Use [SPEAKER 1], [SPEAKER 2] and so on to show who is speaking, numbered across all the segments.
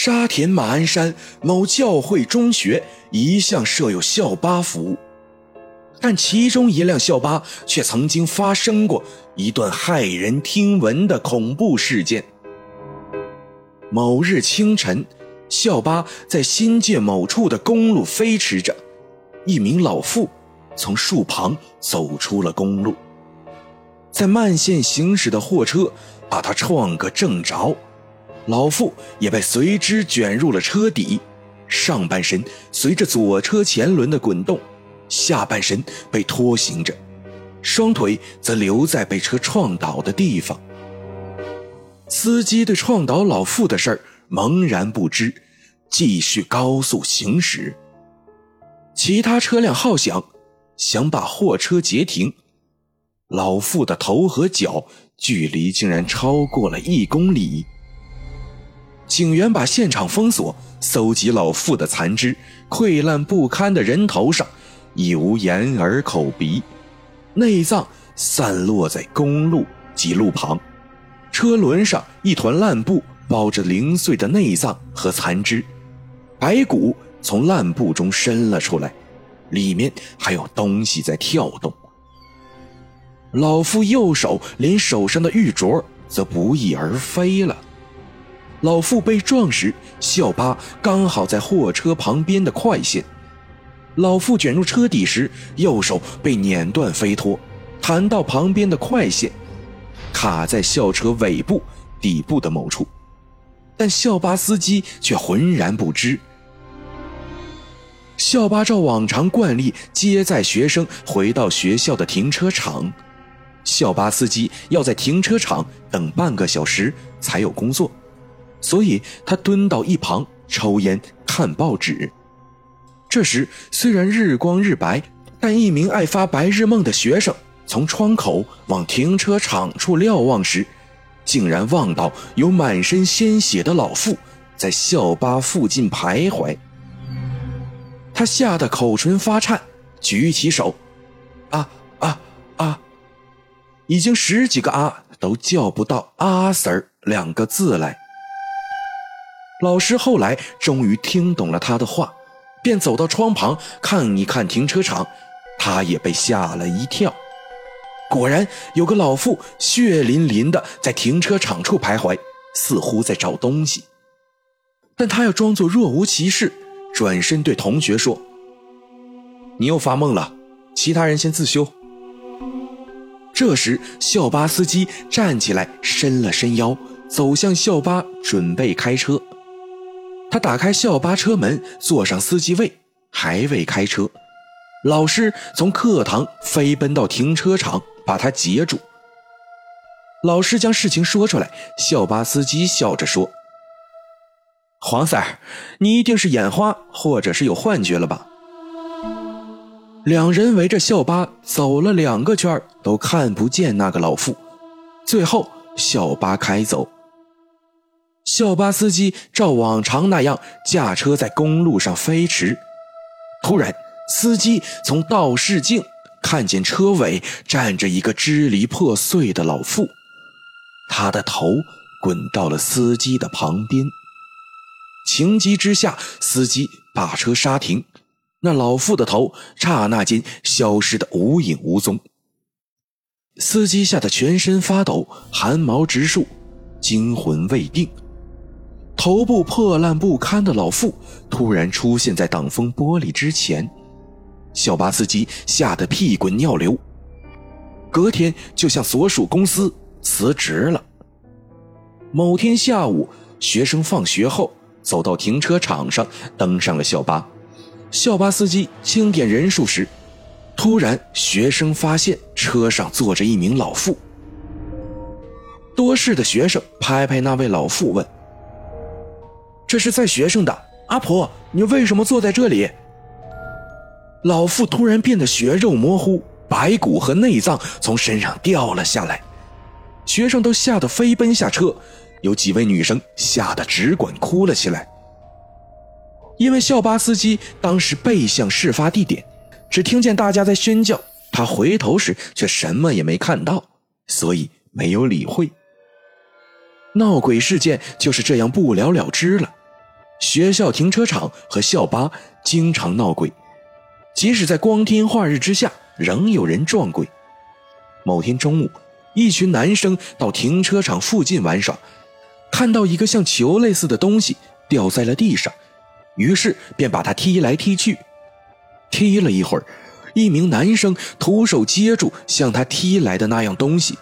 [SPEAKER 1] 沙田马鞍山某教会中学一向设有校巴服务，但其中一辆校巴却曾经发生过一段骇人听闻的恐怖事件。某日清晨，校巴在新界某处的公路飞驰着，一名老妇从树旁走出了公路，在慢线行驶的货车把他撞个正着。老妇也被随之卷入了车底，上半身随着左车前轮的滚动，下半身被拖行着，双腿则留在被车撞倒的地方。司机对撞倒老妇的事儿茫然不知，继续高速行驶。其他车辆号响，想把货车截停，老妇的头和脚距离竟然超过了一公里。警员把现场封锁，搜集老妇的残肢，溃烂不堪的人头上已无眼耳口鼻，内脏散落在公路及路旁，车轮上一团烂布包着零碎的内脏和残肢，白骨从烂布中伸了出来，里面还有东西在跳动。老妇右手连手上的玉镯则不翼而飞了。老妇被撞时，校巴刚好在货车旁边的快线。老妇卷入车底时，右手被碾断飞脱，弹到旁边的快线，卡在校车尾部底部的某处。但校巴司机却浑然不知。校巴照往常惯例接载学生回到学校的停车场，校巴司机要在停车场等半个小时才有工作。所以他蹲到一旁抽烟看报纸。这时虽然日光日白，但一名爱发白日梦的学生从窗口往停车场处瞭望时，竟然望到有满身鲜血的老妇在校巴附近徘徊。他吓得口唇发颤，举起手，啊啊啊！已经十几个啊都叫不到“阿 Sir” 两个字来。老师后来终于听懂了他的话，便走到窗旁看一看停车场，他也被吓了一跳。果然有个老妇血淋淋的在停车场处徘徊，似乎在找东西。但他要装作若无其事，转身对同学说：“你又发梦了，其他人先自修。”这时，校巴司机站起来，伸了伸腰，走向校巴，准备开车。他打开校巴车门，坐上司机位，还未开车。老师从课堂飞奔到停车场，把他截住。老师将事情说出来，校巴司机笑着说：“黄 Sir，你一定是眼花，或者是有幻觉了吧？”两人围着校巴走了两个圈，都看不见那个老妇。最后，校巴开走。校巴司机照往常那样驾车在公路上飞驰，突然，司机从倒视镜看见车尾站着一个支离破碎的老妇，他的头滚到了司机的旁边。情急之下，司机把车刹停，那老妇的头刹那间消失的无影无踪。司机吓得全身发抖，汗毛直竖，惊魂未定。头部破烂不堪的老妇突然出现在挡风玻璃之前，校巴司机吓得屁滚尿流，隔天就向所属公司辞职了。某天下午，学生放学后走到停车场上，登上了校巴。校巴司机清点人数时，突然学生发现车上坐着一名老妇。多事的学生拍拍那位老妇问。这是在学生的阿婆，你为什么坐在这里？老妇突然变得血肉模糊，白骨和内脏从身上掉了下来，学生都吓得飞奔下车，有几位女生吓得只管哭了起来。因为校巴司机当时背向事发地点，只听见大家在喧叫，他回头时却什么也没看到，所以没有理会。闹鬼事件就是这样不了了之了。学校停车场和校巴经常闹鬼，即使在光天化日之下，仍有人撞鬼。某天中午，一群男生到停车场附近玩耍，看到一个像球类似的东西掉在了地上，于是便把它踢来踢去。踢了一会儿，一名男生徒手接住向他踢来的那样东西，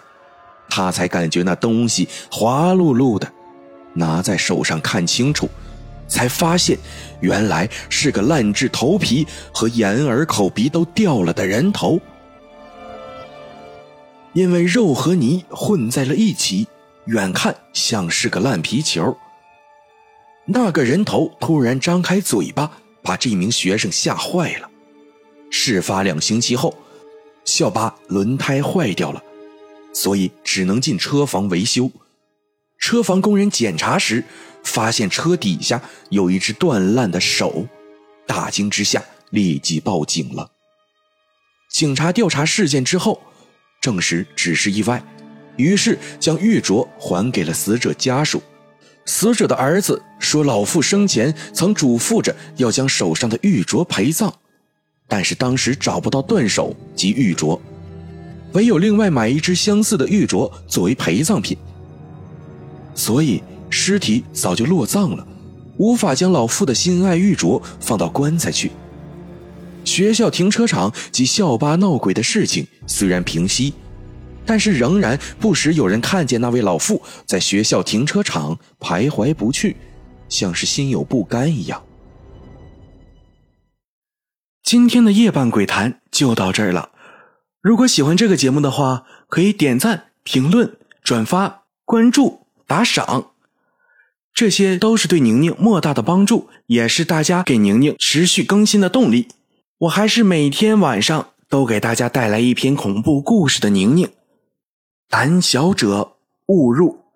[SPEAKER 1] 他才感觉那东西滑漉漉的，拿在手上看清楚。才发现，原来是个烂至头皮和眼耳口鼻都掉了的人头。因为肉和泥混在了一起，远看像是个烂皮球。那个人头突然张开嘴巴，把这名学生吓坏了。事发两星期后，校巴轮胎坏掉了，所以只能进车房维修。车房工人检查时，发现车底下有一只断烂的手，大惊之下立即报警了。警察调查事件之后，证实只是意外，于是将玉镯还给了死者家属。死者的儿子说，老父生前曾嘱咐着要将手上的玉镯陪葬，但是当时找不到断手及玉镯，唯有另外买一只相似的玉镯作为陪葬品，所以。尸体早就落葬了，无法将老妇的心爱玉镯放到棺材去。学校停车场及校巴闹鬼的事情虽然平息，但是仍然不时有人看见那位老妇在学校停车场徘徊不去，像是心有不甘一样。今天的夜半鬼谈就到这儿了。如果喜欢这个节目的话，可以点赞、评论、转发、关注、打赏。这些都是对宁宁莫大的帮助，也是大家给宁宁持续更新的动力。我还是每天晚上都给大家带来一篇恐怖故事的宁宁。胆小者勿入。